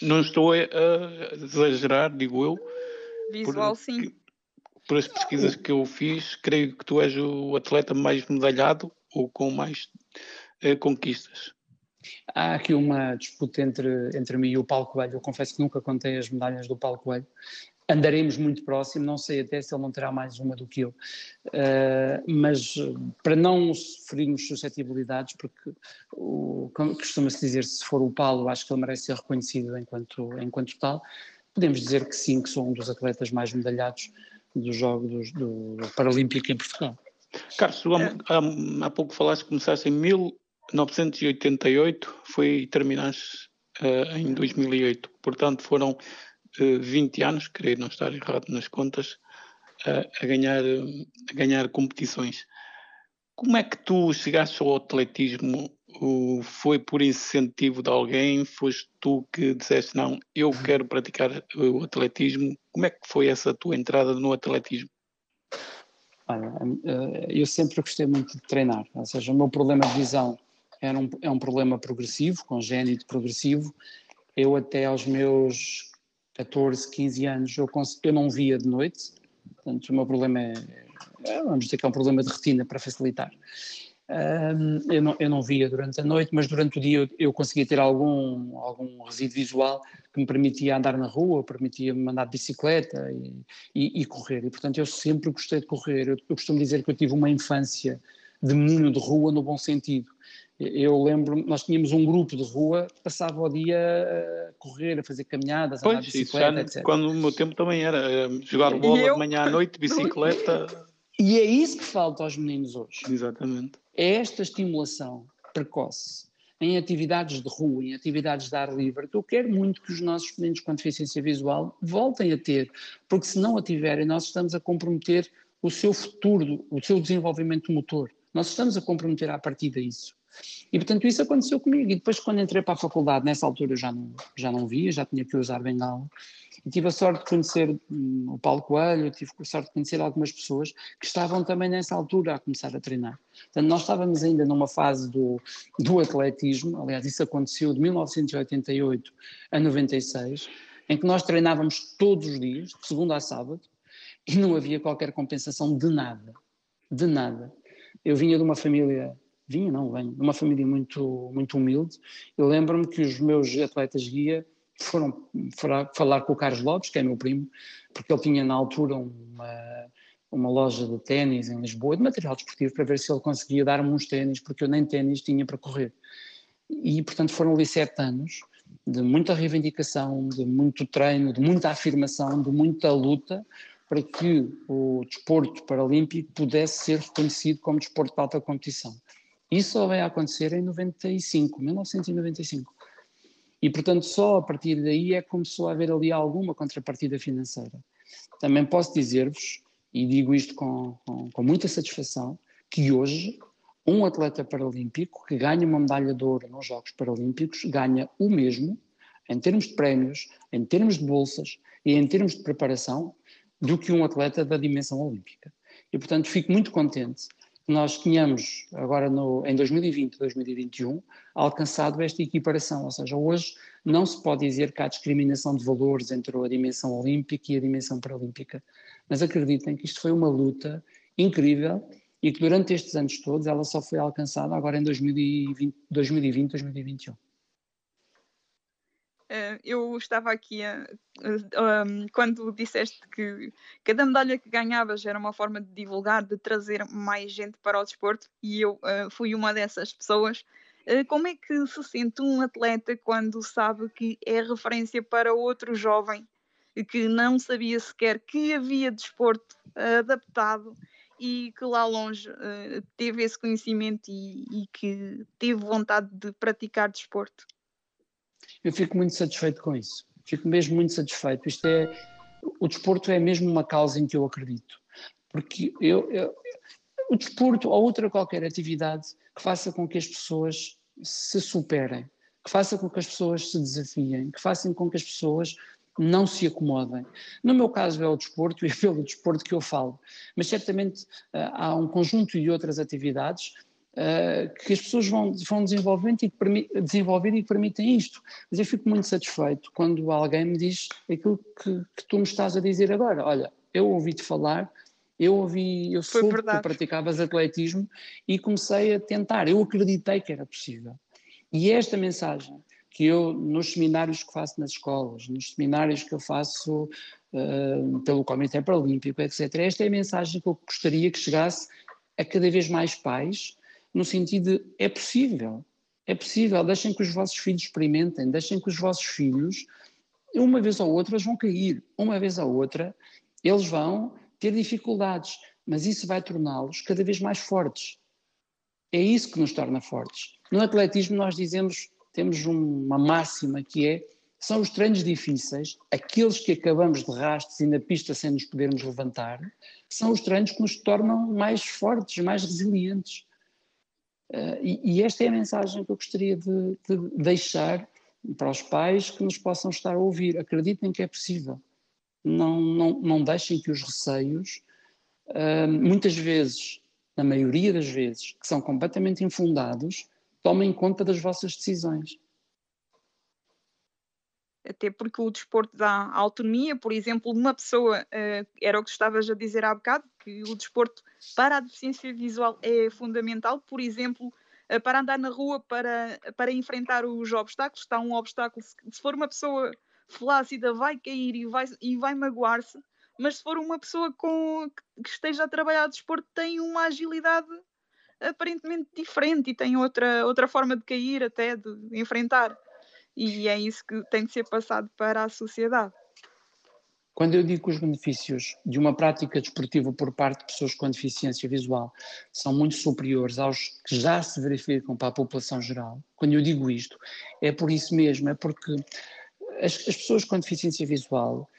Não estou a, a exagerar, digo eu. Visual, sim por as pesquisas que eu fiz, creio que tu és o atleta mais medalhado ou com mais eh, conquistas. Há aqui uma disputa entre, entre mim e o Paulo Coelho. Eu confesso que nunca contei as medalhas do Paulo Coelho. Andaremos muito próximo, não sei até se ele não terá mais uma do que eu. Uh, mas para não ferirmos suscetibilidades, porque costuma-se dizer se for o Paulo, acho que ele merece ser reconhecido enquanto, enquanto tal, podemos dizer que sim, que sou um dos atletas mais medalhados dos Jogos do, do Paralímpico em Portugal. Carlos, há, há, há, pouco falaste que começaste em 1988, foi terminaste uh, em 2008, portanto foram uh, eh, 20 anos, creio não estar errado nas contas, uh, a, ganhar, a ganhar competições. Como é que tu chegaste ao atletismo foi por incentivo de alguém? Foste tu que disseste, não, eu uhum. quero praticar o atletismo. Como é que foi essa tua entrada no atletismo? Olha, eh, eu sempre gostei muito de treinar, ou seja, o meu problema de visão era um, é um problema progressivo, congénito progressivo. Eu até aos meus 14, 15 anos eu, eu não via de noite, portanto o meu problema é, é, vamos dizer que é um problema de retina para facilitar. Um, eu, não, eu, não, via durante a noite, mas durante o dia eu, eu, conseguia ter algum, algum resíduo visual que me permitia andar na rua, permitia-me andar de bicicleta e, e, e, correr. E, portanto, eu sempre gostei de correr. Eu, eu, costumo dizer que eu tive uma infância de menino de rua no bom sentido. Eu lembro, nós tínhamos um grupo de rua que passava o dia a correr, a fazer caminhadas, a andar de bicicleta, etc. Quando o meu tempo também era jogar bola de manhã à noite, bicicleta. E é isso que falta aos meninos hoje. Exatamente. É esta estimulação precoce em atividades de rua, em atividades de ar livre, que eu quero muito que os nossos meninos com deficiência visual voltem a ter, porque se não a tiverem, nós estamos a comprometer o seu futuro, o seu desenvolvimento motor. Nós estamos a comprometer a partir disso. E portanto isso aconteceu comigo. E depois quando entrei para a faculdade, nessa altura eu já não, já não via, já tinha que usar bengala. E tive a sorte de conhecer hum, o Paulo Coelho, tive a sorte de conhecer algumas pessoas que estavam também nessa altura a começar a treinar. Portanto, nós estávamos ainda numa fase do, do atletismo, aliás, isso aconteceu de 1988 a 96, em que nós treinávamos todos os dias, de segunda a sábado, e não havia qualquer compensação de nada. De nada. Eu vinha de uma família vinha, não, venho, de uma família muito, muito humilde. Eu lembro-me que os meus atletas guia foram, foram falar com o Carlos Lopes, que é meu primo, porque ele tinha na altura uma, uma loja de ténis em Lisboa, de material desportivo, para ver se ele conseguia dar-me uns ténis, porque eu nem ténis tinha para correr. E, portanto, foram ali sete anos de muita reivindicação, de muito treino, de muita afirmação, de muita luta, para que o desporto paralímpico pudesse ser reconhecido como desporto de alta competição. Isso só vai acontecer em 95, 1995. E, portanto, só a partir daí é que começou a haver ali alguma contrapartida financeira. Também posso dizer-vos, e digo isto com, com, com, muita satisfação, que hoje um atleta paralímpico que ganha uma medalha de ouro nos Jogos Paralímpicos ganha o mesmo, em termos de prémios, em termos de bolsas e em termos de preparação, do que um atleta da dimensão olímpica. E, portanto, fico muito contente nós tínhamos agora no, em 2020, 2021, alcançado esta equiparação, ou seja, hoje não se pode dizer que há discriminação de valores entre a dimensão olímpica e a dimensão paralímpica, mas acreditem que isto foi uma luta incrível e que durante estes anos todos ela só foi alcançada agora em 2020, 2020 2021. Eh, eu estava aqui quando disseste que cada medalha que ganhavas era uma forma de divulgar, de trazer mais gente para o desporto, e eu uh, fui uma dessas pessoas. Uh, como é que se sente um atleta quando sabe que é referência para outro jovem que não sabia sequer que havia desporto adaptado e que lá longe teve esse conhecimento e, e que teve vontade de praticar desporto? Eu fico muito satisfeito com isso. Fico mesmo muito satisfeito. Isto é, o desporto é mesmo uma causa em que eu acredito. Porque eu, eu, o desporto ou outra qualquer atividade que faça com que as pessoas se superem, que faça com que as pessoas se desafiem, que façam com que as pessoas não se acomodem. No meu caso é o desporto e é pelo desporto que eu falo, mas certamente uh, há um conjunto de outras atividades uh, que as pessoas vão, vão desenvolvendo e que desenvolver e que permitem isto. Mas eu fico muito satisfeito quando alguém me diz aquilo que, que tu me estás a dizer agora. Olha, eu ouvi-te falar, eu ouvi, eu soube que tu praticavas atletismo e comecei a tentar. Eu acreditei que era possível. E é esta mensagem que eu, nos seminários que faço nas escolas, nos seminários que eu faço uh, pelo Comitê Paralímpico, etc., esta é a mensagem que eu gostaria que chegasse a cada vez mais pais no sentido de é possível, é possível, deixem que os vossos filhos experimentem, deixem que os vossos filhos, uma vez ou outra, eles vão cair, uma vez ou outra, eles vão ter dificuldades, mas isso vai torná-los cada vez mais fortes. É isso que nos torna fortes. No atletismo, nós dizemos, temos uma máxima que é: são os treinos difíceis, aqueles que acabamos de rastos e na pista sem nos podermos levantar, são os treinos que nos tornam mais fortes, mais resilientes. Uh, e, e, esta é a mensagem que eu gostaria de, de, deixar para os pais que nos possam estar a ouvir. Acreditem que é possível. Não, não, não deixem que os receios, uh, muitas vezes, na maioria das vezes, que são completamente infundados, tomem conta das vossas decisões. Até porque o desporto dá autonomia, por exemplo, uma pessoa, uh, era o que estavas a dizer há bocado, que o desporto para a deficiência visual é fundamental, por exemplo, eh, para andar na rua, para, para enfrentar os obstáculos, está um obstáculo, se for uma pessoa flácida vai cair e vai, e vai magoar-se, mas se for uma pessoa com, que esteja a trabalhar de desporto tem uma agilidade aparentemente diferente e tem outra, outra forma de cair até, de enfrentar. E é isso que tem de ser passado para a sociedade. Quando eu digo que os benefícios de uma prática desportiva por parte de pessoas com deficiência visual são muito superiores aos que já se verificam para a população geral, quando eu digo isto, é por isso mesmo, é porque as, as pessoas com deficiência visual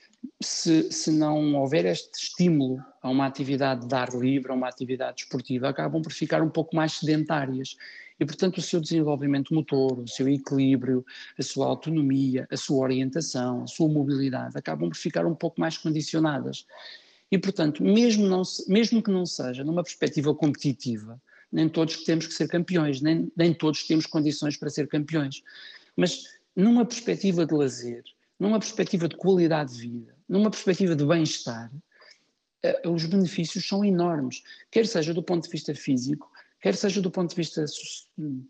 se, se não houver este estímulo a uma atividade de ar livre, a uma atividade esportiva, acabam por ficar um pouco mais sedentárias. E, portanto, o seu desenvolvimento motor, o seu equilíbrio, a sua autonomia, a sua orientação, a sua mobilidade, acabam por ficar um pouco mais condicionadas. E, portanto, mesmo, não, mesmo que não seja numa perspectiva competitiva, nem todos temos que ser campeões, nem, nem todos temos condições para ser campeões. Mas numa perspectiva de lazer, numa perspectiva de qualidade de vida, numa perspectiva de bem-estar, eh, os benefícios são enormes, quer seja do ponto de vista físico, quer seja do ponto de vista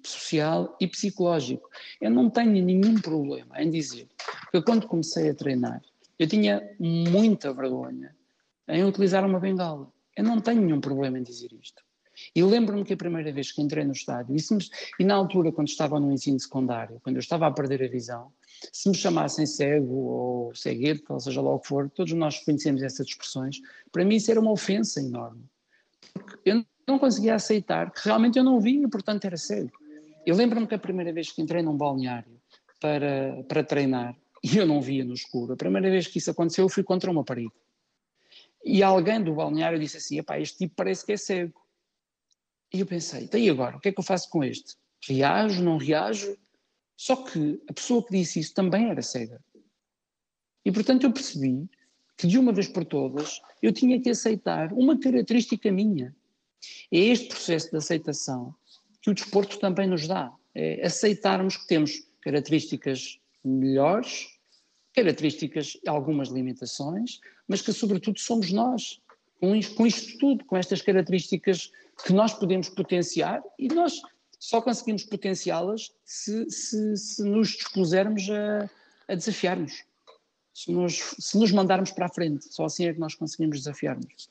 social e psicológico. Eu não tenho nenhum problema em dizer que quando comecei a treinar, eu tinha muita vergonha em utilizar uma bengala. Eu não tenho nenhum problema em dizer isto. E lembro-me que a primeira vez que entrei no estádio, e, e, na altura, quando estava no ensino secundário, quando eu estava a perder a visão, se me chamassem cego ou ceguete, ou seja lá o que for, todos nós conhecemos essas expressões, para mim isso era uma ofensa enorme. Porque eu não conseguia aceitar que realmente eu não via e, portanto, era cego. Eu lembro-me que a primeira vez que entrei num balneário para, para treinar, e eu não via no escuro, a primeira vez que isso aconteceu, eu fui contra uma parede. E alguém do balneário disse assim: este tipo parece que é cego. E eu pensei, então e agora? O que é que eu faço com este? Reajo, não reajo? Só que a pessoa que disse isso também era cega. E portanto eu percebi que de uma vez por todas eu tinha que aceitar uma característica minha. É este processo de aceitação que o desporto também nos dá. É aceitarmos que temos características melhores, características, algumas limitações, mas que sobretudo somos nós, com isto, com isto tudo, com estas características que nós podemos potenciar e nós só conseguimos potenciá-las se, se, se, nos dispusermos a, a desafiarmos, se nos, se nos mandarmos para a frente, só assim é que nós conseguimos desafiar-nos.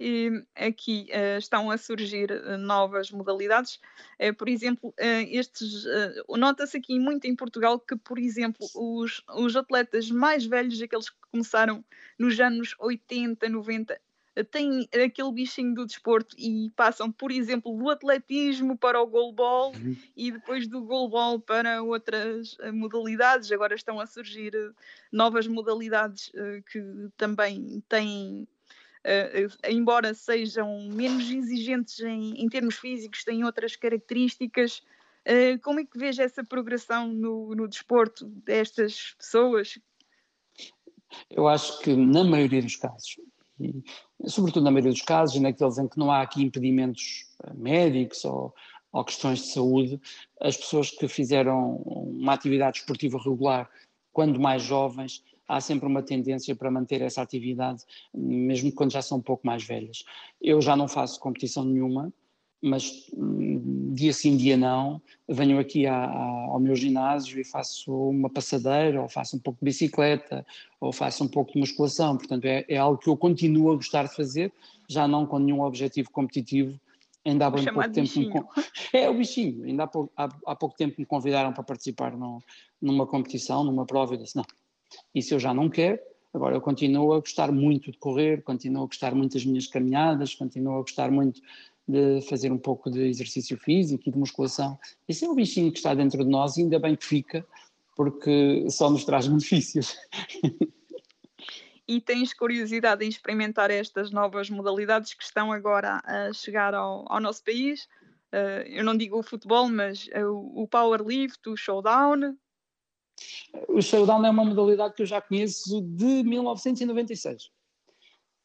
E aqui uh, estão a surgir uh, novas modalidades. Uh, por exemplo, estes nota-se aqui muito em Portugal que, por exemplo, os, os atletas mais velhos, aqueles que começaram nos anos 80, 90, têm aquele bichinho do desporto e passam, por exemplo, do atletismo para o goalball uhum. e depois do goalball para outras eh, modalidades. Agora estão a surgir eh, novas modalidades uh, que também têm. Uh, embora sejam menos exigentes em, em, termos físicos, têm outras características. Uh, como é que vejo essa progressão no, no desporto destas pessoas? Eu acho que, na maioria dos casos, e, sobretudo na maioria dos casos, naqueles em que não há aqui impedimentos eh, médicos ou, ou questões de saúde, as pessoas que fizeram uma atividade esportiva regular quando mais jovens, há sempre uma tendência para manter essa atividade, mesmo quando já são um pouco mais velhas. Eu já não faço competição nenhuma, mas hum, dia sim, dia não, venho aqui à, à, ao meu ginásio e faço uma passadeira, ou faço um pouco de bicicleta, ou faço um pouco de musculação. Portanto, é, é algo que eu continuo a gostar de fazer, já não com nenhum objetivo competitivo. Ainda há pouco tempo. Me... É o bichinho. Ainda há pouco, há, há pouco tempo me convidaram para participar no, numa competição, numa prova, e disse: não, isso eu já não quero. Agora, eu continuo a gostar muito de correr, continuo a gostar muito das minhas caminhadas, continuo a gostar muito de fazer um pouco de exercício físico e de musculação. Esse é o bichinho que está dentro de nós e ainda bem que fica, porque só nos traz benefícios. E tens curiosidade em experimentar estas novas modalidades que estão agora a chegar ao, ao nosso país? Uh, eu não digo o futebol, mas uh, o powerlift, o showdown? O showdown é uma modalidade que eu já conheço de 1996.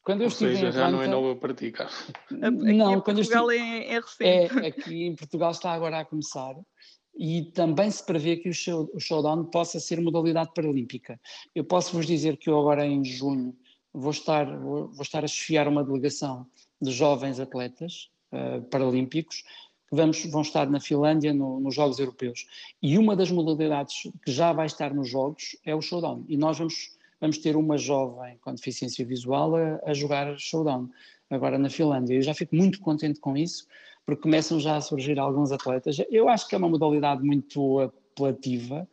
Quando eu Ou estive seja, em Atlanta, já não é nova para ti, cara. Não, quando Portugal estive, é, é recente. É, aqui em Portugal está agora a começar e também se prevê que o, show, o showdown possa ser modalidade paralímpica. Eu posso vos dizer que eu agora em junho vou estar, vou, vou estar a chefiar uma delegação de jovens atletas uh, paralímpicos que vamos, vão estar na Finlândia no, nos Jogos Europeus. E uma das modalidades que já vai estar nos Jogos é o showdown. E nós vamos vamos ter uma jovem com deficiência visual a, a jogar showdown, agora na Finlândia. Eu já fico muito contente com isso, porque começam já a surgir alguns atletas. Eu acho que é uma modalidade muito apelativa,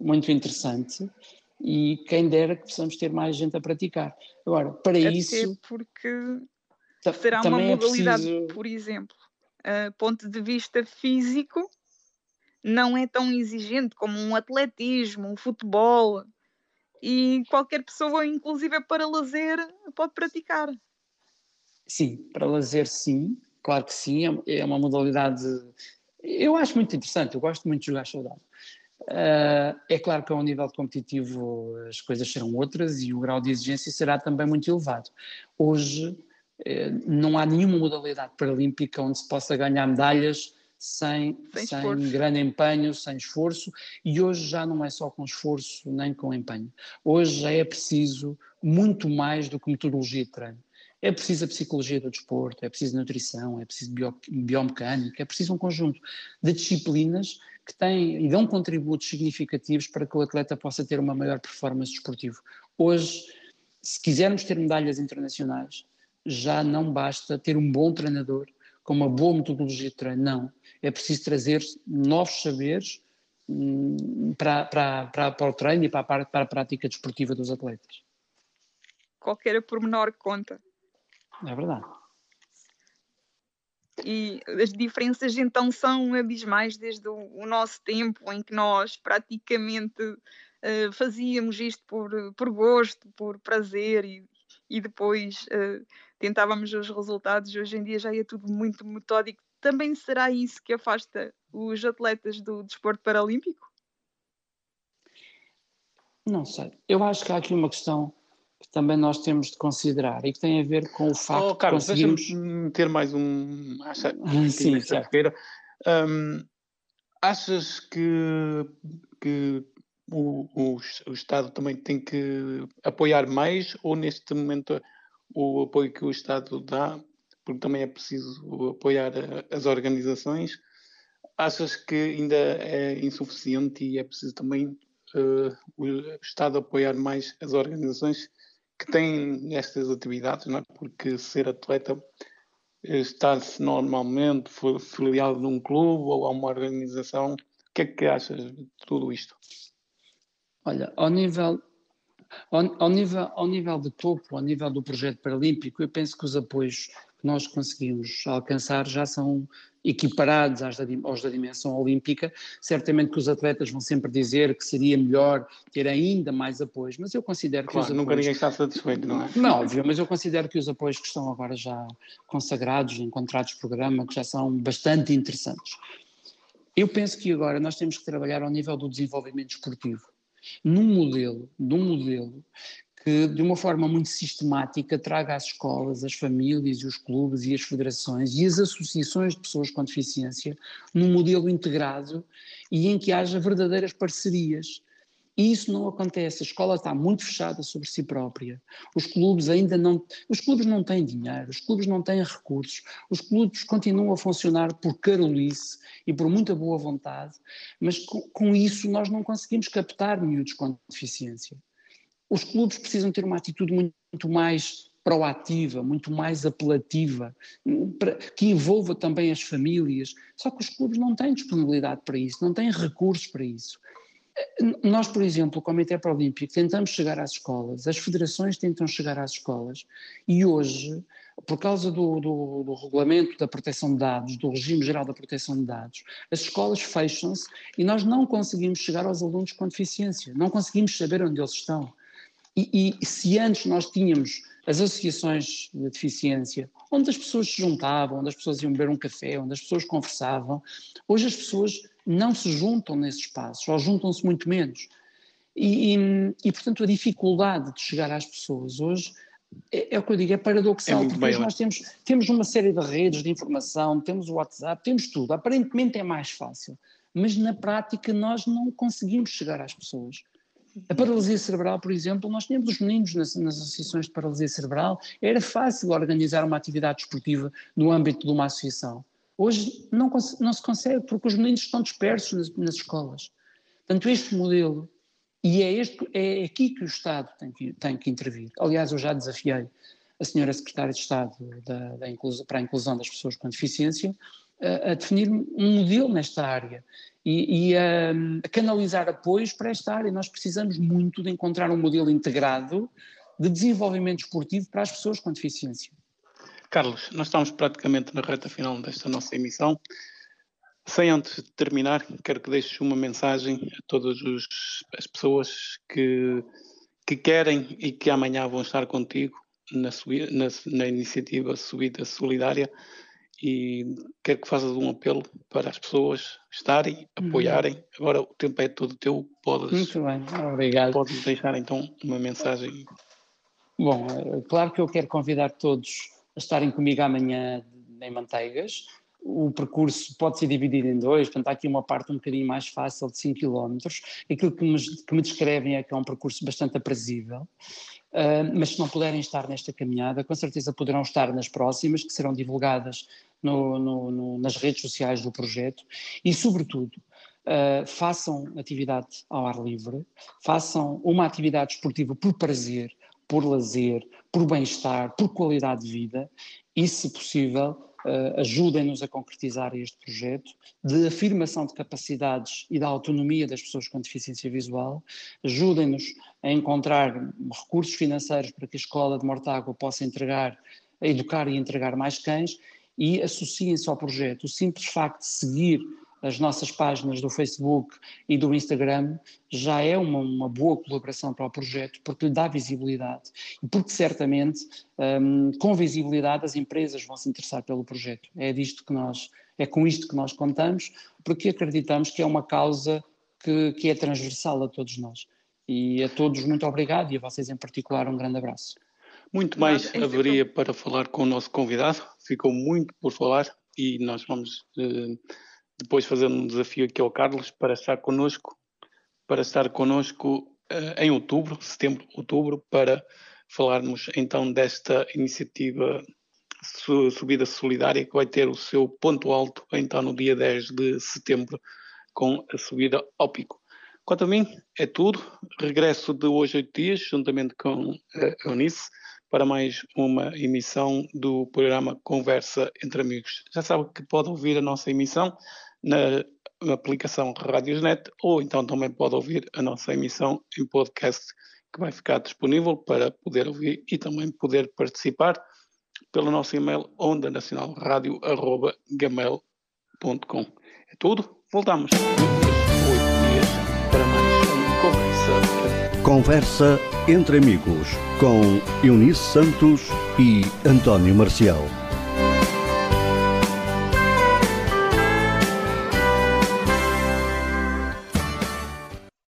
muito interessante, e quem dera que possamos ter mais gente a praticar. Agora, para Até isso. porque será uma é modalidade, é preciso... por exemplo, uh, ponto de vista físico, não é tão exigente como um atletismo, um futebol e qualquer pessoa, inclusive para lazer, pode praticar. Sim, para lazer sim, claro que sim, é, é uma modalidade, eu acho muito interessante, eu gosto muito de jogar saudável. Uh, é claro que ao nível competitivo as coisas serão outras e o grau de exigência será também muito elevado. Hoje eh, não há nenhuma modalidade paralímpica onde se possa ganhar medalhas sem, sem, sem grande empenho, sem esforço, e hoje já não é só com esforço nem com empenho. Hoje já é preciso muito mais do que metodologia de treino. É preciso a psicologia do desporto, é preciso nutrição, é preciso bio, biomecânica, é preciso um conjunto de disciplinas que têm e dão contributos significativos para que o atleta possa ter uma maior performance desportiva. Hoje, se quisermos ter medalhas internacionais, já não basta ter um bom treinador com uma boa metodologia de treino, não é preciso trazer novos saberes hum, para, para, para, para o treino e para a, para a prática desportiva dos atletas. Qualquer pormenor conta. É verdade. E as diferenças então são abismais desde o, o nosso tempo em que nós praticamente uh, fazíamos isto por, por gosto, por prazer e, e depois uh, tentávamos os resultados. Hoje em dia já é tudo muito metódico, também será isso que afasta os atletas do desporto paralímpico? Não sei. Eu acho que há aqui uma questão que também nós temos de considerar e que tem a ver com o facto oh, Carlos, de conseguirmos... ter mais um... Acha... Sim, um, achas que, que o, o, o, Estado também tem que apoiar mais ou neste momento o apoio que o Estado dá porque também é preciso apoiar as organizações. Achas que ainda é insuficiente e é preciso também uh, o Estado apoiar mais as organizações que têm estas atividades, não é? porque ser atleta está-se normalmente filiado num clube ou a uma organização. O que é que achas de tudo isto? Olha, ao nível ao, ao, nível, ao nível de topo, ao nível do projeto paralímpico, eu penso que os apoios que nós conseguimos alcançar já são equiparados às da, aos da dimensão olímpica. Certamente que os atletas vão sempre dizer que seria melhor ter ainda mais apoios, mas eu considero claro, que os nunca apoios... ninguém está satisfeito, não é? Não, óbvio, mas eu considero que os apoios que estão agora já consagrados em contratos de programa, que já são bastante interessantes. Eu penso que agora nós temos que trabalhar ao nível do desenvolvimento esportivo, num modelo, num modelo que, de uma forma muito sistemática, traga às escolas, as famílias, os clubes e as federações e as associações de pessoas com deficiência num modelo integrado e em que haja verdadeiras parcerias. E isso não acontece. A escola está muito fechada sobre si própria. Os clubes ainda não. Os clubes não têm dinheiro, os clubes não têm recursos, os clubes continuam a funcionar por carolice e por muita boa vontade, mas com, isso nós não conseguimos captar miúdos com deficiência os clubes precisam ter uma atitude muito mais proativa, muito mais apelativa, que envolva também as famílias. Só que os clubes não têm disponibilidade para isso, não têm recursos para isso. Nós, por exemplo, o Comitê Paralímpico, tentamos chegar às escolas, as federações tentam chegar às escolas e hoje, por causa do, do, do regulamento da proteção de dados, do regime geral da proteção de dados, as escolas fecham-se e nós não conseguimos chegar aos alunos com deficiência, não conseguimos saber onde eles estão. E, e, se antes nós tínhamos as associações de deficiência, onde as pessoas se juntavam, onde as pessoas iam beber um café, onde as pessoas conversavam, hoje as pessoas não se juntam nesses espaços, ou juntam-se muito menos. E, e, e, portanto, a dificuldade de chegar às pessoas hoje é, é o que eu digo, é paradoxal, é porque hoje nós temos, temos uma série de redes de informação, temos o WhatsApp, temos tudo, aparentemente é mais fácil, mas na prática nós não conseguimos chegar às pessoas. A paralisia cerebral, por exemplo, nós tínhamos os meninos nas, nas, associações de paralisia cerebral, era fácil organizar uma atividade esportiva no âmbito de uma associação. Hoje não, não se consegue, porque os meninos estão dispersos nas, nas escolas. Portanto, este modelo, e é, este, é aqui que o Estado tem que, tem que intervir. Aliás, eu já desafiei a senhora Secretária de Estado da, da inclusão, para a inclusão das pessoas com deficiência a, a definir um modelo nesta área e, e a, a, canalizar apoios para esta área. Nós precisamos muito de encontrar um modelo integrado de desenvolvimento esportivo para as pessoas com deficiência. Carlos, nós estamos praticamente na reta final desta nossa emissão. Sem antes de terminar, quero que deixes uma mensagem a todas as pessoas que, que querem e que amanhã vão estar contigo na, na, na iniciativa Subida Solidária e quero que faças um apelo para as pessoas estarem, uhum. apoiarem. Uhum. Agora o tempo é todo teu, podes, Muito bem, obrigado. Podes deixar então uma mensagem. Bom, é claro que eu quero convidar todos a estarem comigo amanhã em Manteigas. O percurso pode ser dividido em dois, portanto, há aqui uma parte um bocadinho mais fácil de 5 km. Aquilo que me, que me descrevem é que é um percurso bastante aprazível. Uh, mas se não puderem estar nesta caminhada, com certeza poderão estar nas próximas, que serão divulgadas no, no, no, nas redes sociais do projeto e, sobretudo, uh, façam atividade ao ar livre, façam uma atividade esportiva por prazer, por lazer, por bem-estar, por qualidade de vida e, se possível, uh, ajudem-nos a concretizar este projeto de afirmação de capacidades e da autonomia das pessoas com deficiência visual, ajudem-nos a encontrar recursos financeiros para que a Escola de Mortágua possa entregar, educar e entregar mais cães e associem-se ao projeto. O simples facto de seguir as nossas páginas do Facebook e do Instagram já é uma, uma, boa colaboração para o projeto, porque lhe dá visibilidade e porque certamente um, com visibilidade as empresas vão se interessar pelo projeto. É disto que nós, é com isto que nós contamos, porque acreditamos que é uma causa que, que é transversal a todos nós. E a todos muito obrigado e a vocês em particular um grande abraço. Muito mais haveria para falar com o nosso convidado, ficou muito por falar e nós vamos uh, depois fazer um desafio aqui ao Carlos para estar connosco, para estar connosco uh, em outubro, setembro, outubro, para falarmos então desta iniciativa Subida Solidária que vai ter o seu ponto alto então no dia 10 de setembro com a subida ao pico. Quanto a mim, é tudo. Regresso de hoje oito dias, juntamente com a Eunice, para mais uma emissão do programa Conversa entre Amigos. Já sabe que pode ouvir a nossa emissão na, aplicação Radiosnet ou então também pode ouvir a nossa emissão em podcast que vai ficar disponível para poder ouvir e também poder participar pelo nosso e-mail ondanacionalradio.gmail.com É tudo, voltamos dias para mais conversa. Conversa entre amigos com Eunice Santos e António Marcial.